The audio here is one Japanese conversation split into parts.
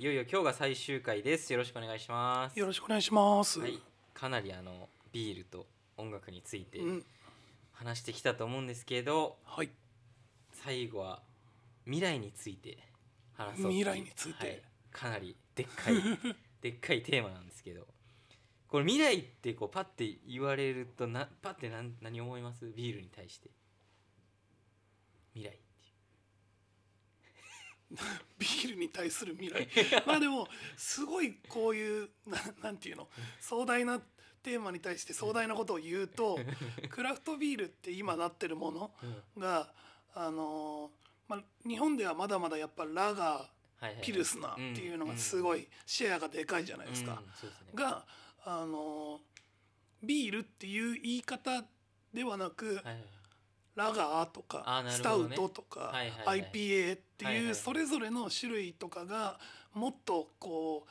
いよいよ今日が最終回です。よろしくお願いします。よろしくお願いします。はい。かなりあのビールと音楽についてうん、話してきたと思うんですけどはい。最後は未来について話そうっていう未来について。はい。かなりでっかい でっかいテーマなんですけど。これ未来ってこうパッて言われるとなパッて何何思います？ビールに対して。未来 ビールに対する未来。まあでもすごいこういうななんていうの？壮大なテーマに対して壮大なことを言うと クラフトビールって今なってるものがあのーまあ日本ではまだまだやっぱラガーピルスナーっていうのがすごいシェアがでかいじゃないですか。があのービールっていう言い方ではなく、ラガーとか、あーなるスタウトとか、はいはいはい。IPA ってはいうそれぞれの種類とかがもっとこう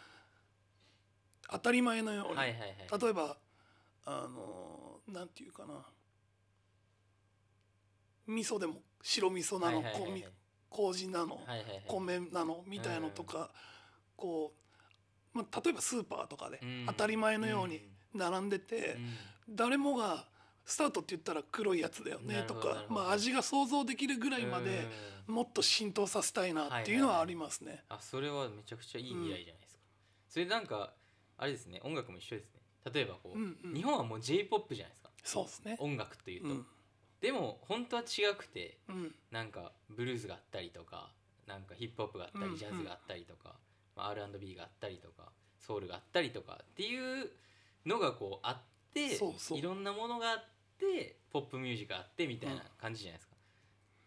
当たり前のように、はいはいはい。例えばあのーなんていうかな。味噌でも白味噌なの、はいはいはい麹なの、はいはいはい。米なのみたいのとか、こう、まあ、例えばスーパーとかでうん。当たり前のように並んでて、うん。誰もがスタートって言ったら黒いやつだよねとかまあ、味が想像できるぐらいまでうん。もっと浸透させたいなっていうのはありますね。あそれはめちゃくちゃいい未来じゃないですか、それなんかあれですね音楽も一緒ですね。例えばこう、うんうん。日本はもう j p o p じゃないですか。そうですね。音楽というと、うん。でも本当は違くてうん。なんかブルーズがあったりとかなんかヒップホップがあったり、うんうん。ジャズがあったりとか、まあ、R&B があったりとかソウルがあったりとかっていうのがこうあってそうそう。いろんなものがあってポップミュージックがあってみたいな感じじゃないですか,、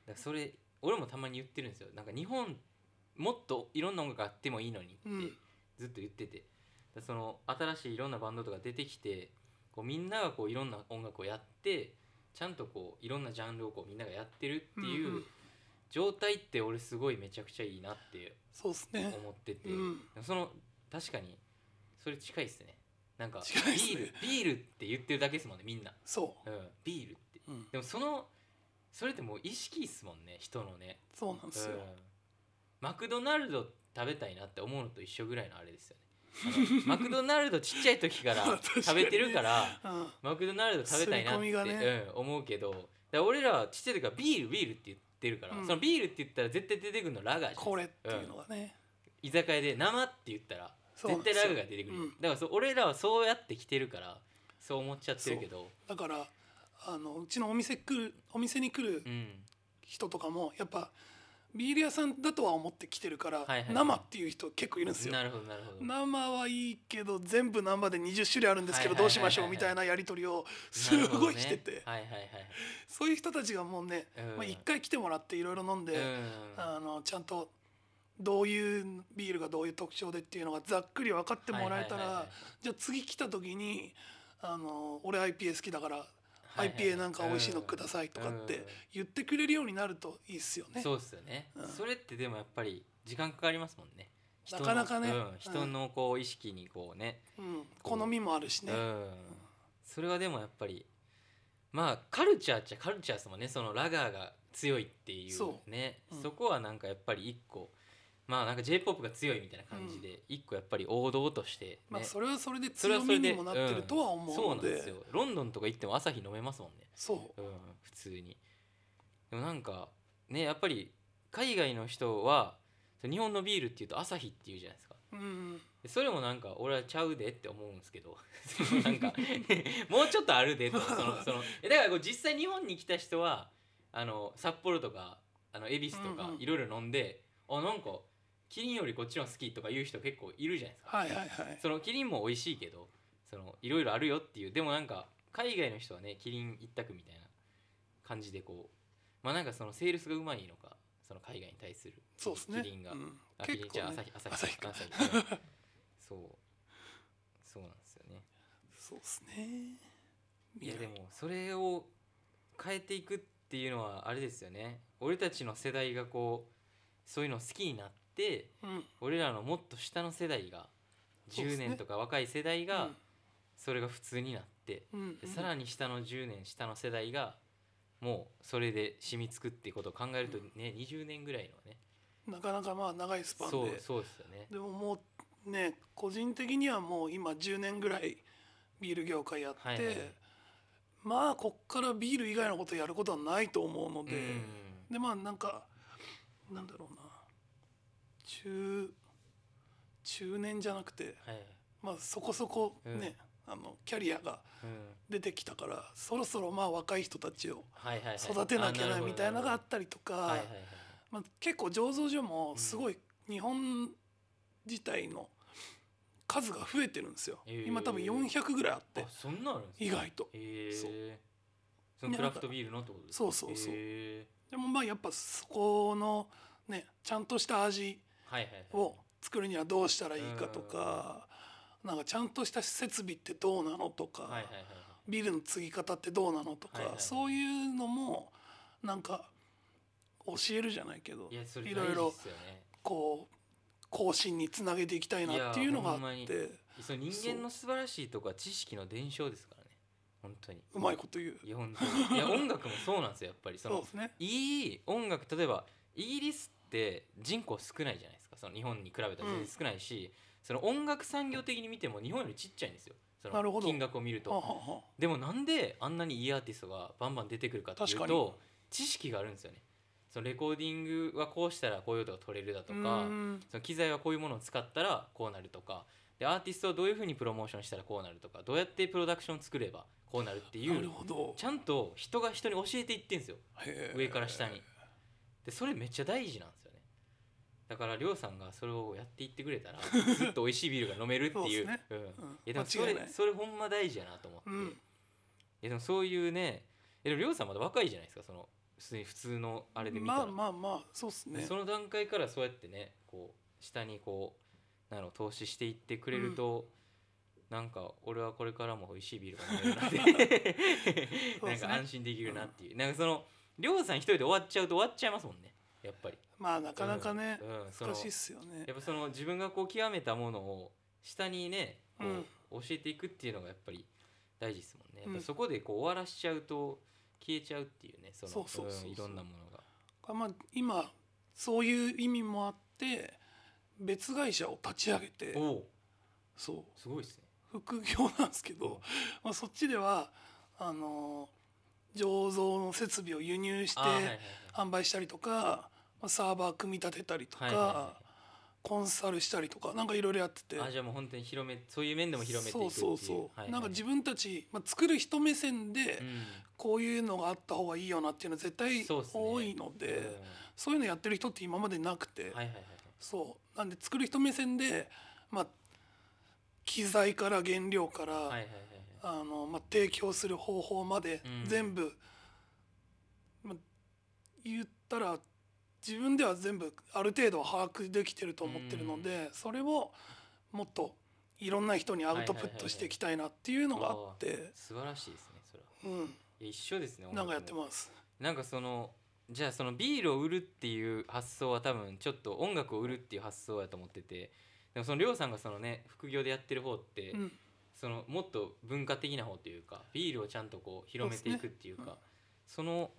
だからそれ俺もたまに言ってるんですよ。なんか日本もっといろんな音楽あってもいいのにってうん。ずっと言ってて、だその新しいいろんなバンドとか出てきてこうみんながこういろんな音楽をやってちゃんとこういろんなジャンルをこうみんながやってるっていう、状態って俺すごいめちゃくちゃいいなってそうですね。思ってて、うん。その確かにそれ近いっすねなんかビールビールって言ってるだけですもんねみんな、そう。ん、ビールって。う、うん、でもそのそれってもう意識っすもんね人のね、そうなんですよ。うん、マクドナルド食べたいなって思うのと一緒ぐらいのあれですよね。マクドナルドちっちゃい時から 食べてるからうん。マクドナルド食べたいなって、ね。うん、思うけどだ俺らはちっちゃい時からビールビールって言ってるから、うん。そのビールって言ったら絶対出てくるのラガーこれっていうのがね。居酒屋で生って言ったら絶対ラガーが出てくる、うん。だからそう俺らはそうやって来てるからそう思っちゃってるけど。だからあのうちのお店来るお店に来るうん。人とかもやっぱビール屋さんだとは思って来てるから、はいはい生っていう人結構いるんですよ。なるほどなるほど。生はいいけど全部生で20種類あるんですけどはいはいはいはい。どうしましょうみたいなやり取りをすごいしてて、はいはいはい。そういう人たちがもうねうん。まあ一回来てもらっていろいろ飲んで、うん。あのちゃんとどういうビールがどういう特徴でっていうのがざっくり分かってもらえたらじゃあ次来た時にあの俺 IPA 好きだから IPA なんか美味しいのくださいとかってうん。言ってくれるようになるといいっすよね。そうっすよね、うん。それってでもやっぱり時間かかりますもんね。なかなかね。うん、人のこう意識にこうね、うん、好みもあるしね。うん。それはでもやっぱりまあカルチャーっちゃカルチャーですもんね。そのラガーが強いっていうそねそこはなんかやっぱり一個まあなんか j p o p が強いみたいな感じで一個やっぱり王道として、ねまあそれはそれで強みにもなってるとは思ううのでなんですよ。ロンドンとか行っても朝日飲めますもんね、そう。うん、普通に。でもなんかねやっぱり海外の人は日本のビールっていうと朝日っていうじゃないですか。うんでそれもなんか俺はちゃうでって思うんですけど。そのなんか もうちょっとあるでとそのそのえだからこう実際日本に来た人はあの札幌とかあの恵比寿とかいろいろ飲んで、あなんかキリンよりこっちの好きとか言う人結構いるじゃないですか。はいはいはい。そのキリンも美味しいけどそのいろいろあるよっていう。でもなんか海外の人はねキリン一択みたいな感じでこうまあなんかそのセールスがうまいのかその海外に対するそうですね。キリンが、うん。あキリンじゃあ朝日朝日朝日か。朝日うんそう。そうなんですよね。そうですね。いやでもそれを変えていくっていうのはあれですよね。俺たちの世代がこうそういうの好きになってうん俺らのもっと下の世代が10そうですね。年とか若い世代がそれが普通になってうん。でさらに下の10年下の世代がもうそれで染みつくっていうことを考えるとね20年ぐらいのねなかなかまあ長いスパンそうでそうですよね。でももうね個人的にはもう今10年ぐらいビール業界やって、はいはいはい。まあこっからビール以外のことやることはないと思うので、うん。でまあなんかなんだろうな中中年じゃなくてはい。まあそこそこね、あのキャリアがうん。出てきたからそろそろまあ若い人たちを育てなきゃなみたいなのがああったりとか、まあ、結構醸造所もすごい日本自体の数が増えてるんですよ、今多分400ぐらいあってあそんなあるんですか意外と。へそう。えそのクラフトビールのってことですか？そうそうそう。へでもまあやっぱそこのねちゃんとした味を作るにはどうしたらいいかとか、なんかちゃんとした設備ってどうなのとか、ビールの継ぎ方ってどうなのとか、そういうのもなんか教えるじゃないけどいろいろこう更新につなげていきたいなっていうのがあってその人間の素晴らしいとこは知識の伝承ですからね。本当に。うまいこと言う。いや本当に。いや音楽もそうなんですよやっぱり。そのそうですね。いい音楽例えばイギリスって人口少ないじゃないですかその日本に比べたら全然少ないし、その音楽産業的に見ても日本よりちっちゃいんですよ。そなるほど。の金額を見ると。はあはあはあ。でもなんであんなにいいアーティストがバンバン出てくるかっていう確かに。と知識があるんですよね。そのレコーディングはこうしたらこういう音が取れるだとかうーん。その機材はこういうものを使ったらこうなるとかでアーティストをどういうふうにプロモーションしたらこうなるとかどうやってプロダクション作ればこうなるっていなるうほど。ちゃんと人が人に教えていってんですよ。上から下に。でそれめっちゃ大事なんですだからりょうさんがそれをやっていってくれたら ずっと美味しいビールが飲めるっていう。ね。うん。うん。いやでもそれそれほんま大事やなと思って、うん。いやでもそういうねえでもりょうさんまだ若いじゃないですかその普通に普通のあれで見たら、まあまあまあそうっすね。その段階からそうやってねこう下にこうなんだろう投資していってくれると、なんか俺はこれからも美味しいビールが飲めるなって。なんか安心できるなっていう、なんかそのりょうさん一人で終わっちゃうと終わっちゃいますもんねやっぱり。まあなかなかねうん。うん。難しいっすよね。やっぱその自分がこう極めたものを下にねこう教えていくっていうのがやっぱり大事ですもんね、うん。やっぱそこでこう終わらしちゃうと消えちゃうっていうねそのいろんなものが。まあ今そういう意味もあって別会社を立ち上げてそう。すごいですね。副業なんですけど、まあ、そっちではあの醸造の設備を輸入して販売したりとか、まあ、サーバー組み立てたりとか、コンサルしたりとかなんかいろいろやってて。いあじゃあもう本当に広めそういう面でも広めていくっていそううそう。そう、なんか自分たち、まあ、作る人目線でうん。こういうのがあった方がいいよなっていうのは絶対多いのでうん。そういうのやってる人って今までなくて、そう。なんで作る人目線で、まあ、機材から原料から、はいはいはいはいあのまあ、提供する方法までうん。全部、まあ、言ったら自分では全部ある程度は把握できてると思ってるので、それをもっといろんな人にアウトプットしていきたいなっていうのがあって、素晴らしいですねそれは。うん、一緒ですねなんかやってすます。なんかそのじゃあそのビールを売るっていう発想は多分ちょっと音楽を売るっていう発想やと思っててでもそのりょうさんがそのね副業でやってる方って、うんそのもっと文化的な方というかビールをちゃんとこう広めていくっていうかその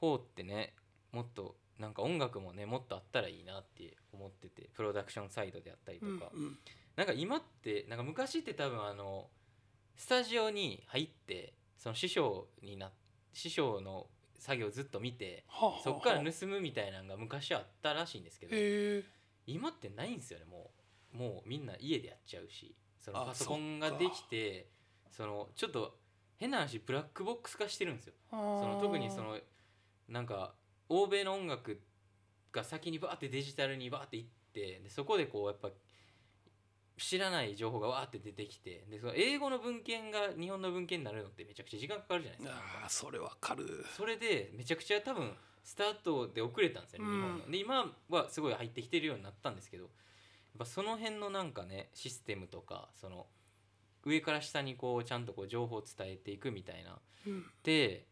方ってねもっとなんか音楽もねもっとあったらいいなって思っててプロダクションサイドであったりとか、うんうん。なんか今ってなんか昔って多分あのスタジオに入ってその師匠にな師匠の作業をずっと見てはあはあはあそこから盗むみたいなのが昔あったらしいんですけど今ってないんですよねもう。もうみんな家でやっちゃうしそのあパソコンができてそのちょっと変な話ブラックボックス化してるんですよ。そその特にそのなんか欧米の音楽が先にバーってデジタルにバーっていってでそこでこうやっぱ知らない情報がわーって出てきてでその英語の文献が日本の文献になるのってめちゃくちゃ時間かかるじゃないですか。あーそれわかる。それでめちゃくちゃ多分スタートで遅れたんですよね、うん。日本の。で今はすごい入ってきてるようになったんですけどやっぱその辺のなんかねシステムとかその上から下にこうちゃんとこう情報を伝えていくみたいな。うん。で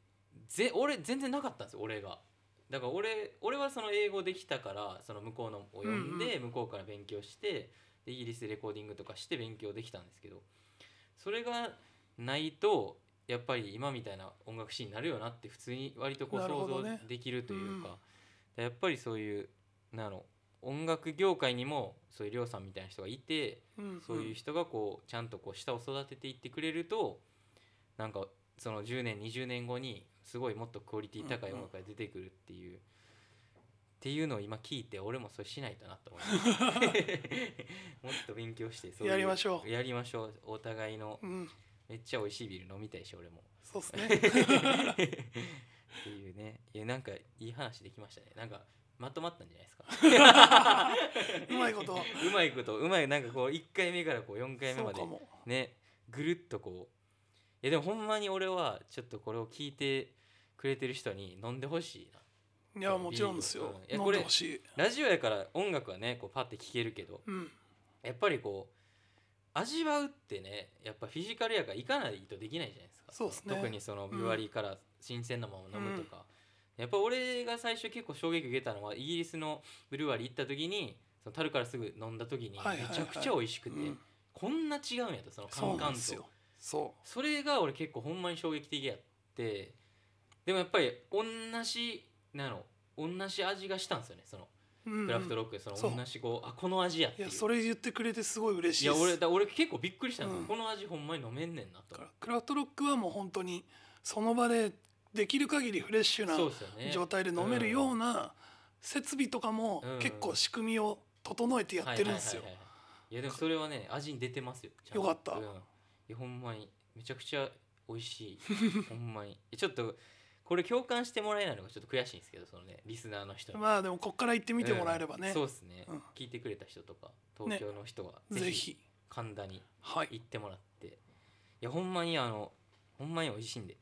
ぜ俺全然なかったんですよ俺が。だから俺俺はその英語できたからその向こうのを読んで、向こうから勉強してでイギリスでレコーディングとかして勉強できたんですけど。それがないとやっぱり今みたいな音楽シーンになるよなって普通に割とこう想像できるというか、やっぱりそういうなの音楽業界にもそういうりょうさんみたいな人がいてうん。そういう人がこうちゃんとこう下を育てていってくれるとなんかその10年20年後にすごいもっとクオリティ高い音楽が出てくるっていう、っていうのを今聞いて俺もそれしないとなと思います。もっと勉強してそうやりましょう。やりましょう。お互いのうん。めっちゃ美味しいビール飲みたいし俺もそうですね。っていうね。いやなんかいい話できましたね。なんかまとまったんじゃないですか。うまいこと。うまいこと。うまいなんかこう1回目からこう4回目までねぐるっとこう。いやでもほんまに俺はちょっとこれを聞いてくれてる人に飲んでほしいな。いやもちろんですよ。いやこれラジオやから音楽はねこうパッて聴けるけどうん。やっぱりこう味わうってねやっぱフィジカルやから行かないとできないじゃないですか。そうっすね。特にそのビワリーから新鮮なまま飲むとか、やっぱ俺が最初結構衝撃受けたのはイギリスのブルワリー行った時にその樽からすぐ飲んだ時にめちゃくちゃ美味しくて、うん。こんな違うんやとそのカそうンカンとなんですよ。そそれが俺結構ほんまに衝撃的やってでもやっぱり同じなの同じ味がしたんですよねそのクラフトロックでそのそう。同じこうあこの味やっていやそれ言ってくれてすごい嬉しいいや俺だ俺結構びっくりしたんですよ、うん。この味ほんまに飲めんねんなと。クラフトロックはもう本当にその場でできる限りフレッシュな状態で飲めるような設備とかもうん。結構仕組みを整えてやってるんですよ。はいはいはいはい。いやでもそれはね味に出てますよ。よかった。うん、いやほんまにめちゃくちゃ美味しい。ほんまに。ちょっとこれ共感してもらえないのがちょっと悔しいんですけどそのねリスナーの人に。まあでもこっから行ってみてもらえればね。うん。そうですね、うん。聞いてくれた人とか東京の人はぜひ神田にはい。行ってもらって。いやほんまにあのほんまに美味しいんで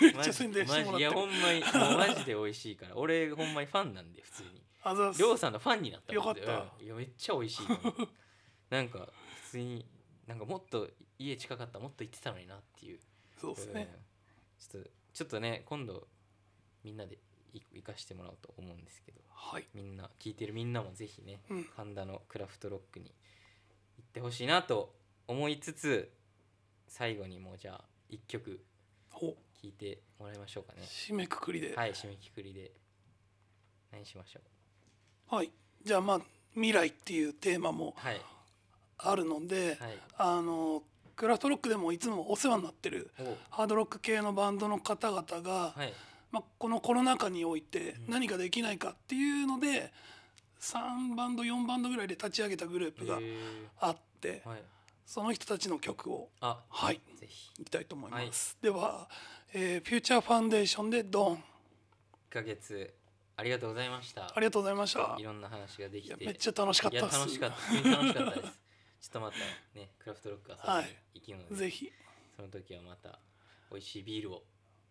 めっちゃ宣伝してもらってマジいやほんまにもうマジで美味しいから。俺ほんまにファンなんで普通に。あざっす。りょうさんのファンになったもんで。よかった。うん。いやめっちゃ美味しいと思う。なんか普通になんかもっと家近かったらもっと行ってたのになっていう。そうですね。うん。ちょっとちょっとね今度みんなで行行かしてもらおうと思うんですけど。はい。みんな聞いてるみんなもぜひねうん。神田のクラフトロックに行ってほしいなと思いつつ最後にもうじゃあ一曲ほ聴いてもらいましょうかね。締めくくりで。はい締めくくりで。何しましょはい。じゃあまあ未来っていうテーマもうはい。あるのではい。あのクラフトロックでもいつもお世話になってるお。ハードロック系のバンドの方々が、はい。まあ、このコロナ禍においてうん。何かできないかっていうので3バンド4バンドぐらいで立ち上げたグループがあってはいその人たちの曲を。あはい。ぜひ。いきたいと思います、では、えーフューチャーファンデーションでドン。1ヶ月ありがとうございました。ありがとうございました。いろんな話ができて。めっちゃ楽しかったです。楽しかった。楽しかった。ですちょっとまたね。クラフトロック遊びにはい。行きので、ぜひ。その時はまた美味しいビールを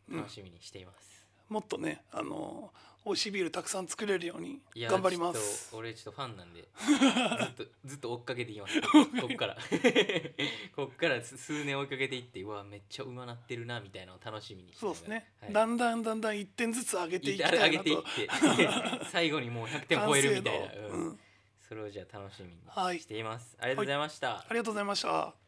楽しみにしています、もっとねあの美味しいビールたくさん作れるようにいや頑張りまちょっすと俺ちょっとファンなんで ずっとずっと追っかけていきます。こっから。こっから数年追いかけていってうわめっちゃうまなってるなみたいなのを楽しみにしてそうですね、はい。だんだんだんだん1点ずつ上げていきた上いなと。げていって。最後にもう100点超えるみたいな、完成度。うん。うんそれをじゃあ楽しみはい。にしています、ありがとうございました、ありがとうございました